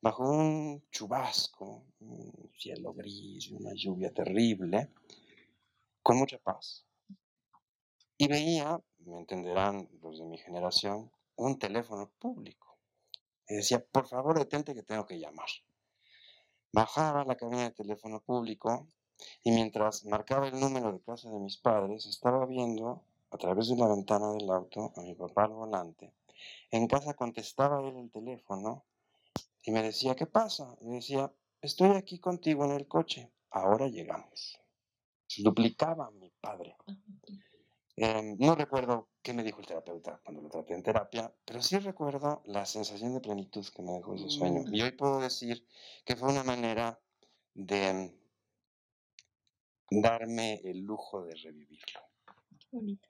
bajo un chubasco, un cielo gris, una lluvia terrible, con mucha paz. Y veía, me entenderán los de mi generación, un teléfono público. Y decía, por favor, detente que tengo que llamar. Bajaba a la cabina de teléfono público y mientras marcaba el número de casa de mis padres, estaba viendo a través de la ventana del auto a mi papá al volante. En casa contestaba él el teléfono y me decía, ¿qué pasa? Me decía, estoy aquí contigo en el coche, ahora llegamos. Duplicaba a mi padre. Em, no recuerdo qué me dijo el terapeuta cuando lo traté en terapia, pero sí recuerdo la sensación de plenitud que me dejó ese sueño. Y hoy puedo decir que fue una manera de darme el lujo de revivirlo. Qué bonito.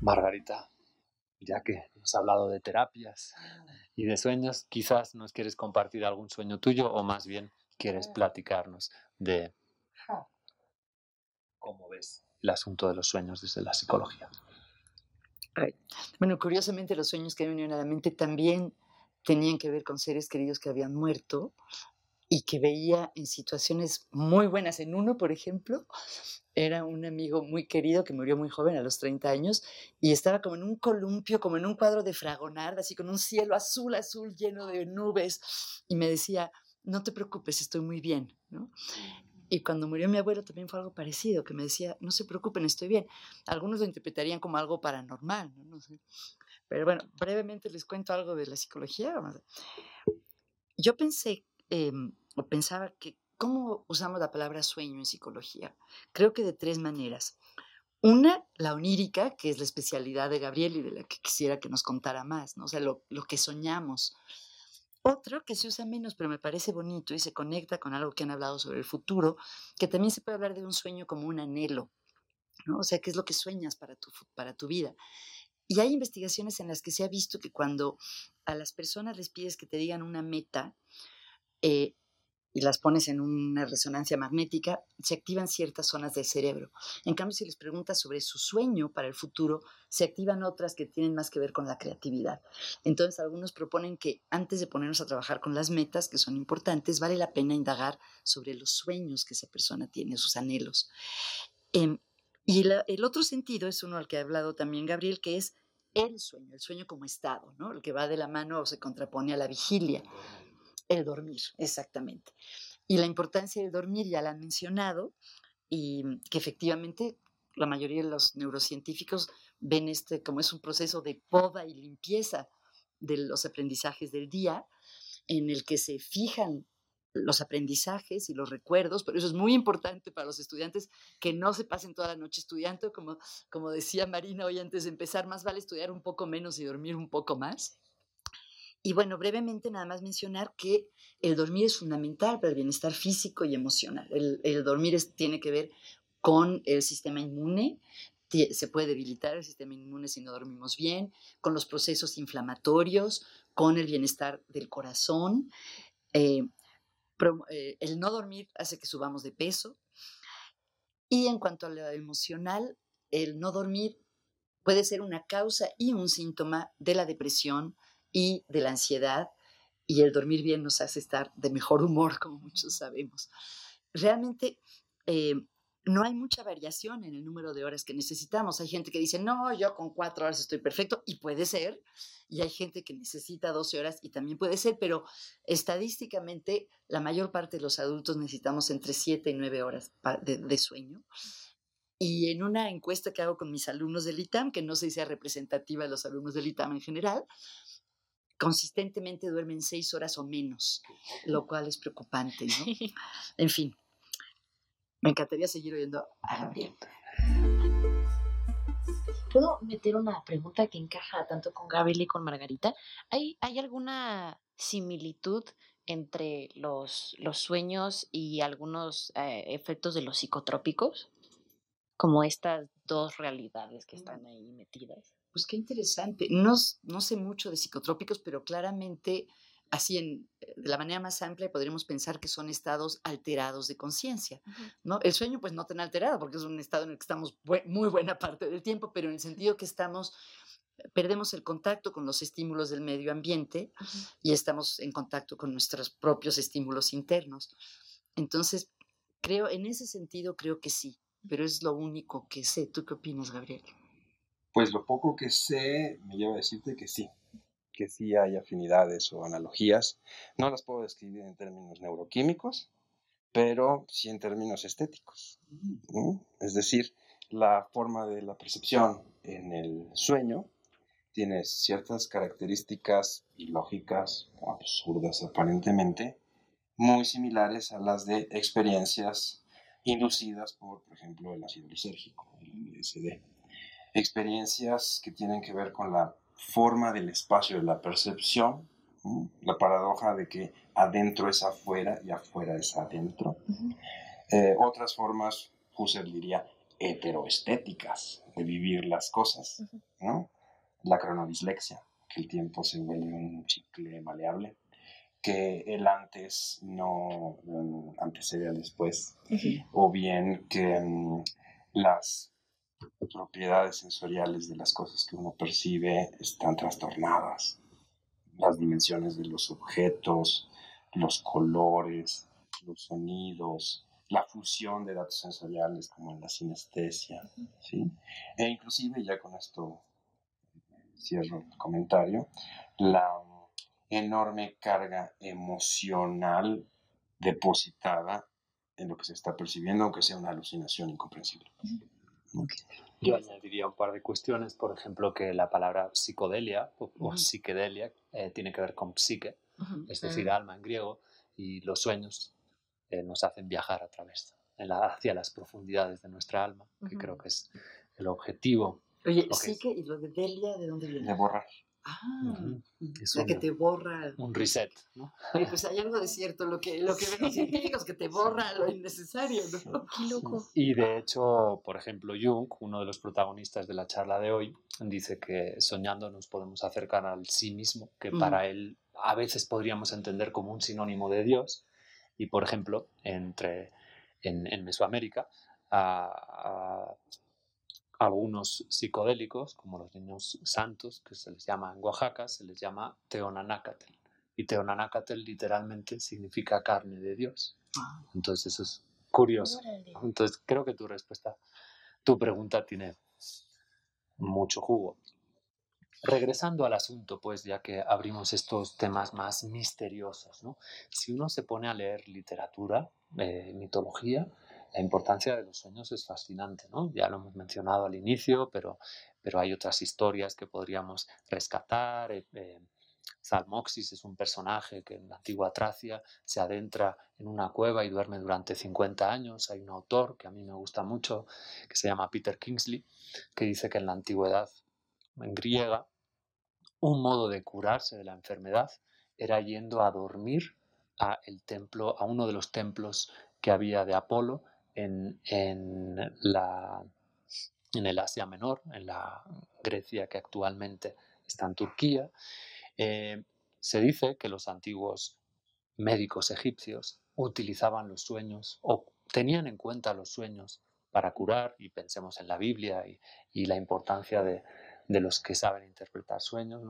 Margarita, ya que hemos hablado de terapias y de sueños, quizás nos quieres compartir algún sueño tuyo o más bien quieres platicarnos de cómo ves el asunto de los sueños desde la psicología. Bueno, curiosamente los sueños que me vinieron a la mente también tenían que ver con seres queridos que habían muerto y que veía en situaciones muy buenas. En uno, por ejemplo, era un amigo muy querido que murió muy joven, a los 30 años, y estaba como en un columpio, como en un cuadro de Fragonard, así con un cielo azul, azul, lleno de nubes, y me decía, no te preocupes, estoy muy bien, ¿no? Y cuando murió mi abuelo también fue algo parecido, que me decía, no se preocupen, estoy bien. Algunos lo interpretarían como algo paranormal, ¿no? no sé. Pero bueno, brevemente les cuento algo de la psicología. Yo pensé, eh, o pensaba que ¿Cómo usamos la palabra sueño en psicología? Creo que de tres maneras. Una, la onírica, que es la especialidad de Gabriel y de la que quisiera que nos contara más, ¿no? o sea, lo, lo que soñamos. Otro que se usa menos, pero me parece bonito y se conecta con algo que han hablado sobre el futuro, que también se puede hablar de un sueño como un anhelo, ¿no? O sea, ¿qué es lo que sueñas para tu, para tu vida? Y hay investigaciones en las que se ha visto que cuando a las personas les pides que te digan una meta, eh, y las pones en una resonancia magnética, se activan ciertas zonas del cerebro. En cambio, si les preguntas sobre su sueño para el futuro, se activan otras que tienen más que ver con la creatividad. Entonces, algunos proponen que antes de ponernos a trabajar con las metas, que son importantes, vale la pena indagar sobre los sueños que esa persona tiene, sus anhelos. Em, y el otro sentido es uno al que ha hablado también Gabriel, que es el sueño, el sueño como estado, ¿no? el que va de la mano o se contrapone a la vigilia. El dormir, exactamente. Y la importancia del dormir ya la han mencionado y que efectivamente la mayoría de los neurocientíficos ven este como es un proceso de poda y limpieza de los aprendizajes del día en el que se fijan los aprendizajes y los recuerdos, pero eso es muy importante para los estudiantes que no se pasen toda la noche estudiando, como, como decía Marina hoy antes de empezar, más vale estudiar un poco menos y dormir un poco más. Y bueno, brevemente nada más mencionar que el dormir es fundamental para el bienestar físico y emocional. El, dormir tiene que ver con el sistema inmune, se puede debilitar el sistema inmune si no dormimos bien, con los procesos inflamatorios, con el bienestar del corazón. Eh, eh, el no dormir hace que subamos de peso. Y en cuanto a lo emocional, el no dormir puede ser una causa y un síntoma de la depresión y de la ansiedad. Y el dormir bien nos hace estar de mejor humor, como muchos sabemos. Realmente eh, no hay mucha variación en el número de horas que necesitamos. Hay gente que dice, no, yo con cuatro horas estoy perfecto, y puede ser. Y hay gente que necesita 12 horas y también puede ser, pero estadísticamente la mayor parte de los adultos necesitamos entre 7 y 9 horas de, sueño. Y en una encuesta que hago con mis alumnos del ITAM, que no sé si sea representativa de los alumnos del ITAM en general, consistentemente duermen 6 horas o menos, lo cual es preocupante, ¿no? En fin, me encantaría seguir oyendo a Gabriel. ¿Puedo meter una pregunta que encaja tanto con Gabriel y con Margarita? ¿Hay, hay alguna similitud entre los, los sueños y algunos eh, efectos de los psicotrópicos? Como estas dos realidades que están ahí metidas. Pues qué interesante. No, no sé mucho de psicotrópicos, pero claramente así en, eh, de la manera más amplia podríamos pensar que son estados alterados de conciencia, ¿no? El sueño pues no tan alterado porque es un estado en el que estamos muy buena parte del tiempo, pero en el sentido que estamos perdemos el contacto con los estímulos del medio ambiente y estamos en contacto con nuestros propios estímulos internos. Entonces, creo, en ese sentido creo que sí, pero es lo único que sé. ¿Tú qué opinas, Gabriel? Pues lo poco que sé me lleva a decirte que sí, que sí hay afinidades o analogías. No las puedo describir en términos neuroquímicos, pero sí en términos estéticos. Es decir, la forma de la percepción en el sueño tiene ciertas características ilógicas absurdas aparentemente, muy similares a las de experiencias inducidas por, por ejemplo, el ácido lisérgico, el LSD. Experiencias que tienen que ver con la forma del espacio de la percepción, la paradoja de que adentro es afuera y afuera es adentro. Eh, otras formas, Husserl diría, heteroestéticas de vivir las cosas, ¿no? La cronodislexia, que el tiempo se vuelve un chicle maleable, que el antes no antecede al después, o bien que mm, las propiedades sensoriales de las cosas que uno percibe están trastornadas. Las dimensiones de los objetos, los colores, los sonidos, la fusión de datos sensoriales como en la sinestesia, ¿sí? E inclusive, ya con esto cierro el comentario, la enorme carga emocional depositada en lo que se está percibiendo, aunque sea una alucinación incomprensible. Yo añadiría un par de cuestiones, por ejemplo, que la palabra psicodelia o, psiquedelia eh, tiene que ver con psique, es decir, alma en griego, y los sueños eh, nos hacen viajar a través, hacia las profundidades de nuestra alma, que creo que es el objetivo. Oye, psique y lo de delia, ¿de dónde viene? De borrar. Ah, la que te borra. Un reset, ¿no? *laughs* pues hay algo de cierto, lo que, lo que ven los científicos, que te borra lo innecesario, ¿no? Qué loco. Y de hecho, por ejemplo, Jung, uno de los protagonistas de la charla de hoy, dice que soñando nos podemos acercar al sí mismo, que mm. para él a veces podríamos entender como un sinónimo de Dios. Y por ejemplo, entre, en, en Mesoamérica, a, algunos psicodélicos, como los niños santos, que se les llama en Oaxaca, se les llama Teonanácatl. Y Teonanácatl literalmente significa carne de Dios. Ah. Entonces eso es curioso. Entonces creo que tu respuesta, tu pregunta tiene mucho jugo. Regresando al asunto, pues ya que abrimos estos temas más misteriosos, ¿no? si uno se pone a leer literatura, eh, mitología, la importancia de los sueños es fascinante, ¿no? Ya lo hemos mencionado al inicio, pero, pero hay otras historias que podríamos rescatar. Eh, eh, Salmoxis es un personaje que en la antigua Tracia se adentra en una cueva y duerme durante 50 años. Hay un autor que a mí me gusta mucho, que se llama Peter Kingsley, que dice que en la antigüedad, en griega, un modo de curarse de la enfermedad era yendo a dormir a, el templo, a uno de los templos que había de Apolo en, en el Asia Menor, en la Grecia que actualmente está en Turquía. Eh, se dice que los antiguos médicos egipcios utilizaban los sueños o tenían en cuenta los sueños para curar, y pensemos en la Biblia y, la importancia de, los que saben interpretar sueños.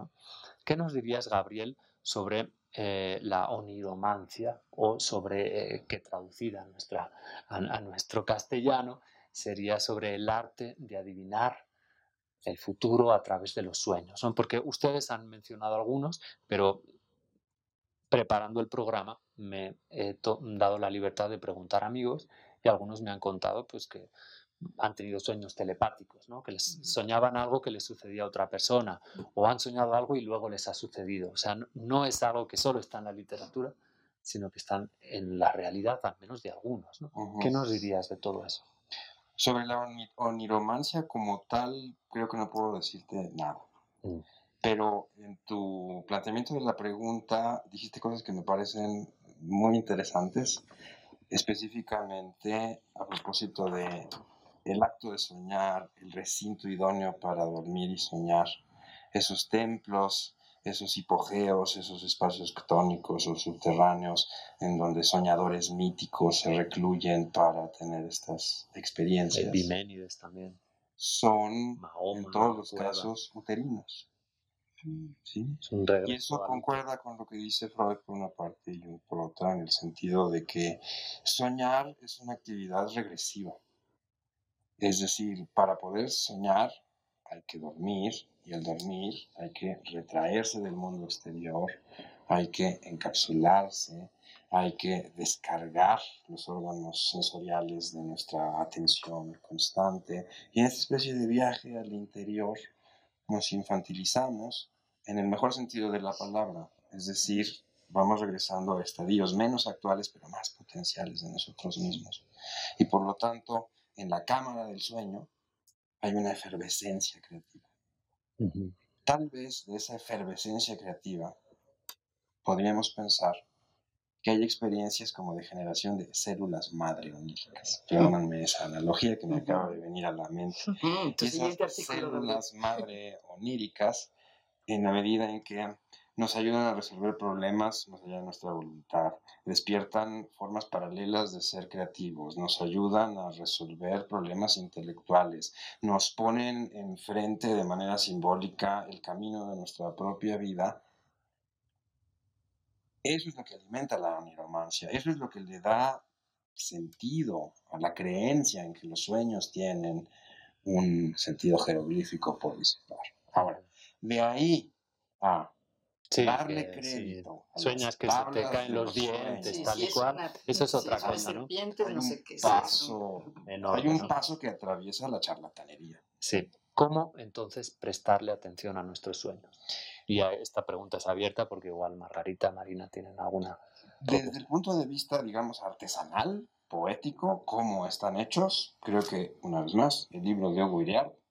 ¿Qué nos dirías, Gabriel, sobre eh, la oniromancia o sobre, eh, que traducida a, nuestra, a, nuestro castellano, sería sobre el arte de adivinar el futuro a través de los sueños? Porque ustedes han mencionado algunos, pero preparando el programa me he dado la libertad de preguntar a amigos y algunos me han contado pues que han tenido sueños telepáticos, ¿no? que les soñaban algo que les sucedía a otra persona o han soñado algo y luego les ha sucedido. O sea, no, es algo que solo está en la literatura, sino que están en la realidad, al menos de algunos. ¿no? ¿Qué nos dirías de todo eso? Sobre la oniromancia como tal, creo que no puedo decirte nada. Mm. Pero en tu planteamiento de la pregunta dijiste cosas que me parecen muy interesantes, específicamente a propósito de el acto de soñar, el recinto idóneo para dormir y soñar, esos templos, esos hipogeos, esos espacios tónicos o subterráneos en donde soñadores míticos se recluyen para tener estas experiencias. Biménides también. Son, en todos los casos, uterinos. ¿sí? y eso concuerda con lo que dice Freud por una parte y por otra, en el sentido de que soñar es una actividad regresiva. Es decir, para poder soñar hay que dormir y al dormir hay que retraerse del mundo exterior, hay que encapsularse, hay que descargar los órganos sensoriales de nuestra atención constante y en esta especie de viaje al interior nos infantilizamos en el mejor sentido de la palabra, es decir, vamos regresando a estadios menos actuales pero más potenciales de nosotros mismos. Y por lo tanto, en la cámara del sueño hay una efervescencia creativa. Tal vez de esa efervescencia creativa podríamos pensar que hay experiencias como de generación de células madre oníricas. Perdónenme esa analogía que me acaba de venir a la mente. *laughs* esas células madre *laughs* oníricas, en la medida en que nos ayudan a resolver problemas más allá de nuestra voluntad, despiertan formas paralelas de ser creativos, nos ayudan a resolver problemas intelectuales, nos ponen enfrente de manera simbólica el camino de nuestra propia vida. Eso es lo que alimenta la niromancia, eso es lo que le da sentido a la creencia en que los sueños tienen un sentido jeroglífico por disipar. Ahora, de ahí a darle crédito. Sueñas que se te caen los dientes, tal y cual. eso es otra cosa, ¿no? Hay un paso Hay un paso que atraviesa la charlatanería. Sí. ¿Cómo entonces prestarle atención a nuestros sueños? Y esta pregunta es abierta porque igual Margarita, Marina tienen alguna. Desde el punto de vista, digamos, artesanal, poético, cómo están hechos, creo que, una vez más, el libro de Hugo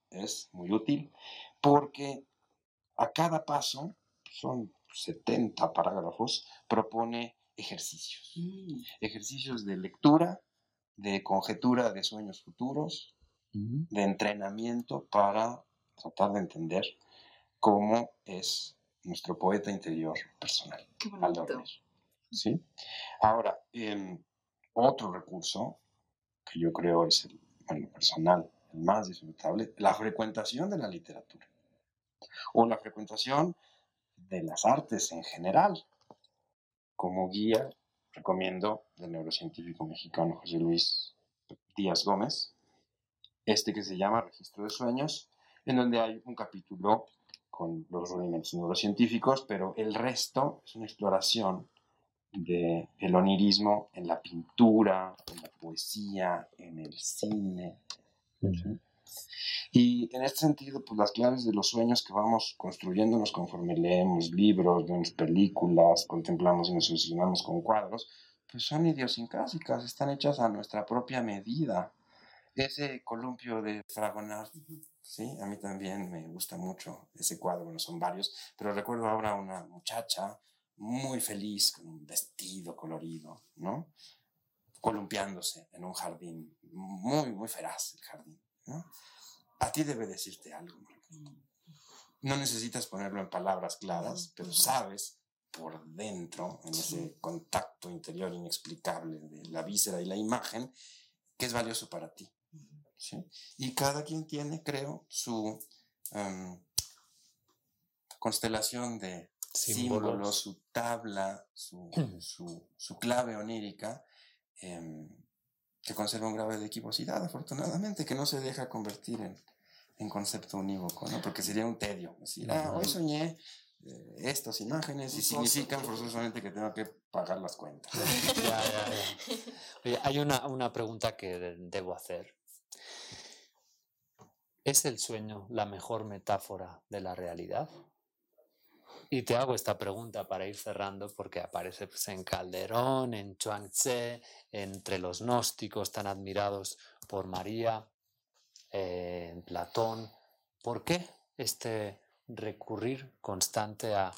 es muy útil porque a cada paso son 70 parágrafos, propone ejercicios. Mm. Ejercicios de lectura, de conjetura de sueños futuros, de entrenamiento para tratar de entender cómo es nuestro poeta interior personal al dormir. ¿Sí? Ahora, em, otro recurso que yo creo es el, personal, el más disfrutable, la frecuentación de la literatura o la frecuentación de las artes en general. Como guía, recomiendo del neurocientífico mexicano José Luis Díaz Gómez, este que se llama Registro de Sueños, en donde hay un capítulo con los rudimentos neurocientíficos, pero el resto es una exploración del el onirismo en la pintura, en la poesía, en el cine. Y en este sentido, pues las claves de los sueños que vamos construyéndonos conforme leemos libros, vemos películas, contemplamos y nos obsesionamos con cuadros, pues son idiosincrásicas, están hechas a nuestra propia medida. Ese columpio de Fragonard, sí, a mí también me gusta mucho ese cuadro, bueno, son varios, pero recuerdo ahora una muchacha muy feliz con un vestido colorido, ¿no? Columpiándose en un jardín, muy, muy feraz el jardín, ¿no? a ti debe decirte algo. No necesitas ponerlo en palabras claras, pero sabes por dentro, en ese contacto interior inexplicable de la víscera y la imagen, que es valioso para ti. Y cada quien tiene, creo, su em, constelación de símbolos. su tabla, su, su, clave onírica, em, que conserva un grado de equivocidad, afortunadamente, que no se deja convertir en, en concepto unívoco, ¿no? Porque sería un tedio. Decir, ah, hoy soñé eh, estas imágenes y significan forzosamente que tengo que pagar las cuentas. *laughs* ya, ya, ya. hay una, una pregunta que debo hacer. ¿Es el sueño la mejor metáfora de la realidad? Y te hago esta pregunta para ir cerrando porque aparece pues, en Calderón, en Chuang-Tze, entre los gnósticos tan admirados por María, eh, en Platón. ¿Por qué este recurrir constante a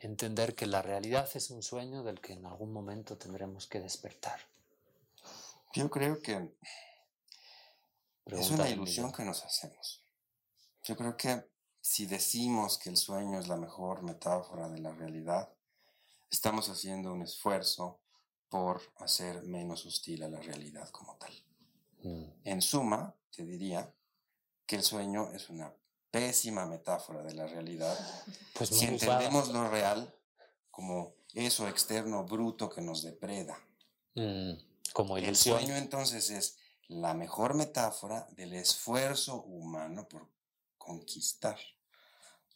entender que la realidad es un sueño del que en algún momento tendremos que despertar? Yo creo que es una ilusión que nos hacemos. Yo creo que si decimos que el sueño es la mejor metáfora de la realidad, estamos haciendo un esfuerzo por hacer menos hostil a la realidad como tal. Mm. En suma, te diría que el sueño es una pésima metáfora de la realidad. *laughs* Pues si entendemos lo real como eso externo bruto que nos depreda. Mm, como El sueño entonces es la mejor metáfora del esfuerzo humano por conquistar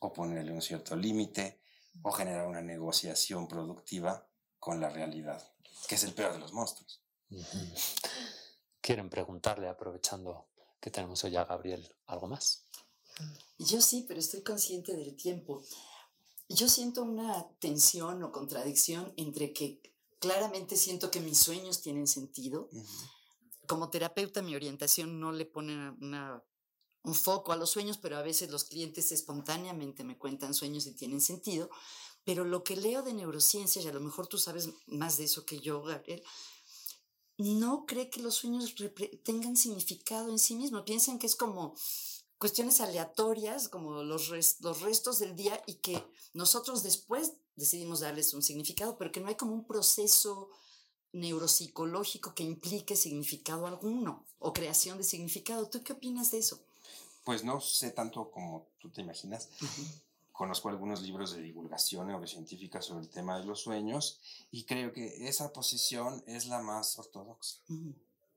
o ponerle un cierto límite o generar una negociación productiva con la realidad, que es el peor de los monstruos. ¿Quieren preguntarle, aprovechando que tenemos hoy a Gabriel, algo más? Yo sí, pero estoy consciente del tiempo. Yo siento una tensión o contradicción entre que claramente siento que mis sueños tienen sentido. Como terapeuta, mi orientación no le pone una un foco a los sueños, pero a veces los clientes espontáneamente me cuentan sueños y tienen sentido. Pero lo que leo de neurociencias, y a lo mejor tú sabes más de eso que yo, Gabriel, no cree que los sueños tengan significado en sí mismos. Piensan que es como cuestiones aleatorias, como los, los restos del día, y que nosotros después decidimos darles un significado, pero que no hay como un proceso neuropsicológico que implique significado alguno o creación de significado. ¿Tú qué opinas de eso? Pues no sé tanto como tú te imaginas. Conozco algunos libros de divulgación neurocientífica sobre el tema de los sueños y creo que esa posición es la más ortodoxa.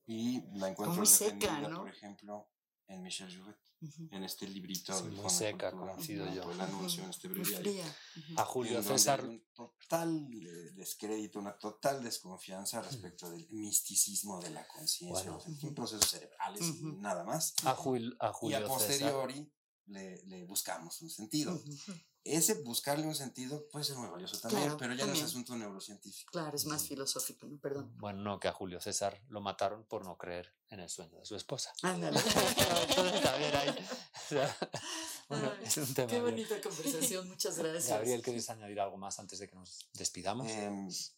Y la encuentro defendida, por ejemplo, en Michel Jouvet en este librito de muy seca, conocido yo. El anuncio en este breviario. A Julio César. Un total descrédito, una total desconfianza respecto del misticismo de la conciencia. Son procesos cerebrales y nada más. A, Julio, a Julio y a posteriori le, le, buscamos un sentido. Ese buscarle un sentido puede ser muy valioso también, pero ya no es asunto neurocientífico. Claro, es más filosófico, ¿no? Perdón. Bueno, no, que a Julio César lo mataron por no creer en el sueño de su esposa. Ándale. Entonces, a ver, ahí. *laughs* bueno, es un tema. Qué bonita conversación, muchas *laughs* gracias. Gabriel, ¿quieres añadir algo más antes de que nos despidamos?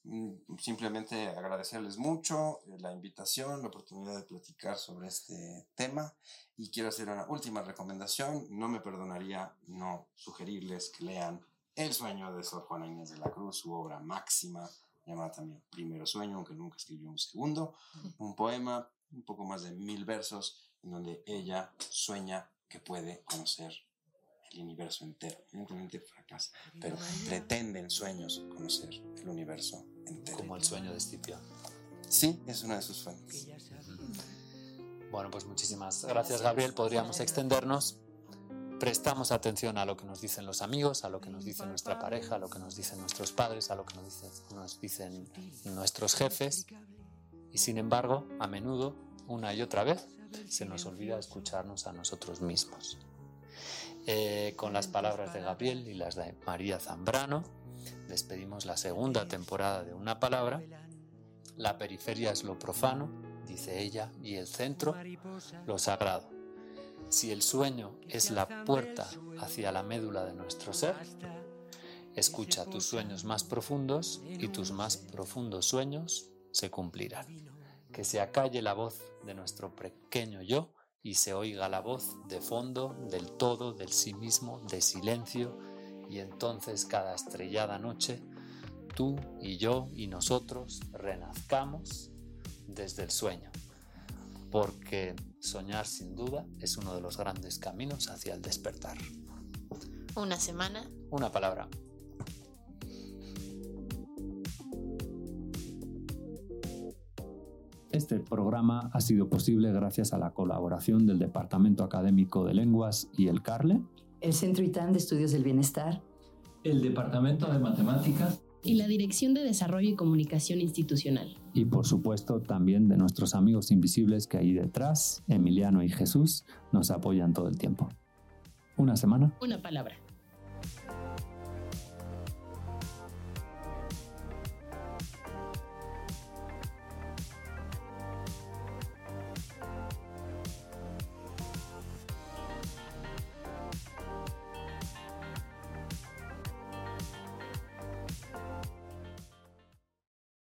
Mm, simplemente agradecerles mucho eh, la invitación, la oportunidad de platicar sobre este tema y quiero hacer una última recomendación. No me perdonaría no sugerirles que lean El sueño de Sor Juana Inés de la Cruz, su obra máxima, llamada también Primero Sueño, aunque nunca escribió un segundo. Un poema, un poco más de mil versos, en donde ella sueña que puede conocer el universo entero. Simplemente fracasa, pero pretende en sueños conocer el universo entero. Como el sueño de Escipión. Sí, es una de sus fuentes. Bueno, pues muchísimas gracias Gabriel. Podríamos extendernos. Prestamos atención a lo que nos dicen los amigos, a lo que nos dice nuestra pareja, a lo que nos dicen nuestros padres, a lo que nos dicen, nos dicen nuestros jefes. Y sin embargo, a menudo, una y otra vez, se nos olvida escucharnos a nosotros mismos. Eh, con las palabras de Gabriel y las de María Zambrano, despedimos la segunda temporada de Una Palabra. La periferia es lo profano dice ella, y el centro, lo sagrado. Si el sueño es la puerta hacia la médula de nuestro ser, escucha tus sueños más profundos y tus más profundos sueños se cumplirán. Que se acalle la voz de nuestro pequeño yo y se oiga la voz de fondo, del todo, del sí mismo, de silencio, y entonces cada estrellada noche, tú y yo y nosotros renazcamos desde el sueño, porque soñar sin duda es uno de los grandes caminos hacia el despertar. Una semana. Una palabra. Este programa ha sido posible gracias a la colaboración del Departamento Académico de Lenguas y el CARLE, el Centro ITAN de Estudios del Bienestar, el Departamento de Matemáticas y la Dirección de Desarrollo y Comunicación Institucional. Y por supuesto también de nuestros amigos invisibles que ahí detrás, Emiliano y Jesús, nos apoyan todo el tiempo. Una semana. Una palabra.